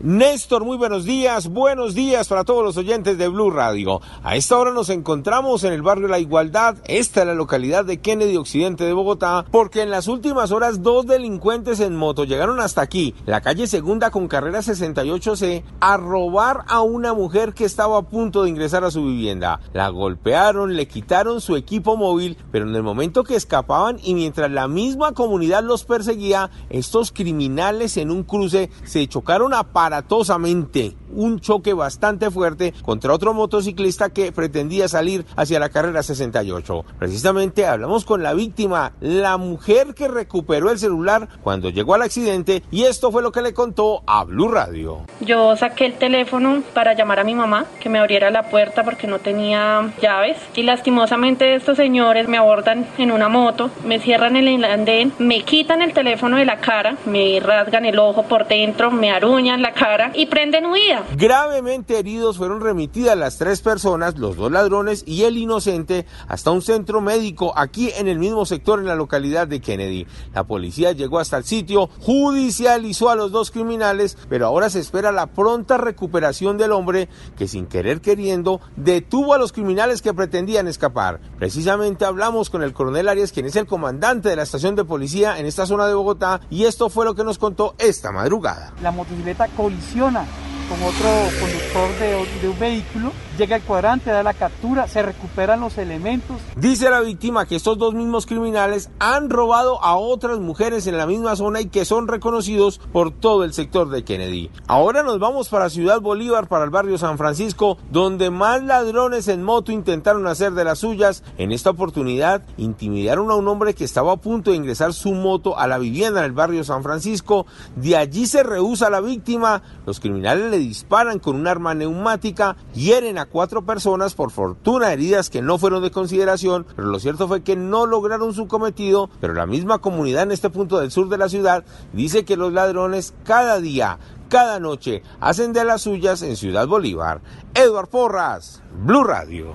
Néstor, muy buenos días, buenos días para todos los oyentes de Blue Radio. A esta hora nos encontramos en el barrio La Igualdad, esta es la localidad de Kennedy Occidente de Bogotá, porque en las últimas horas dos delincuentes en moto llegaron hasta aquí, la calle Segunda con carrera 68C, a robar a una mujer que estaba a punto de ingresar a su vivienda. La golpearon, le quitaron su equipo móvil, pero en el momento que escapaban y mientras la misma comunidad los perseguía, estos criminales en un cruce se chocaron a aparatosamente un choque bastante fuerte contra otro motociclista que pretendía salir hacia la carrera 68. Precisamente hablamos con la víctima, la mujer que recuperó el celular cuando llegó al accidente y esto fue lo que le contó a Blue Radio. Yo saqué el teléfono para llamar a mi mamá que me abriera la puerta porque no tenía llaves y lastimosamente estos señores me abordan en una moto, me cierran el andén, me quitan el teléfono de la cara, me rasgan el ojo por dentro, me aruñan la cara y prenden huida. Gravemente heridos fueron remitidas las tres personas, los dos ladrones y el inocente, hasta un centro médico aquí en el mismo sector en la localidad de Kennedy. La policía llegó hasta el sitio, judicializó a los dos criminales, pero ahora se espera la pronta recuperación del hombre que sin querer queriendo detuvo a los criminales que pretendían escapar. Precisamente hablamos con el coronel Arias, quien es el comandante de la estación de policía en esta zona de Bogotá, y esto fue lo que nos contó esta madrugada. La motocicleta colisiona con otro conductor de, un vehículo, llega al cuadrante, da la captura, se recuperan los elementos. Dice la víctima que estos dos mismos criminales han robado a otras mujeres en la misma zona y que son reconocidos por todo el sector de Kennedy. Ahora nos vamos para Ciudad Bolívar, para el barrio San Francisco, donde más ladrones en moto intentaron hacer de las suyas. En esta oportunidad intimidaron a un hombre que estaba a punto de ingresar su moto a la vivienda en el barrio San Francisco. De allí se rehúsa la víctima. Los criminales disparan con un arma neumática, hieren a cuatro personas, por fortuna heridas que no fueron de consideración, pero lo cierto fue que no lograron su cometido, pero la misma comunidad en este punto del sur de la ciudad dice que los ladrones cada día, cada noche, hacen de las suyas en Ciudad Bolívar. Eduard Porras, Blue Radio.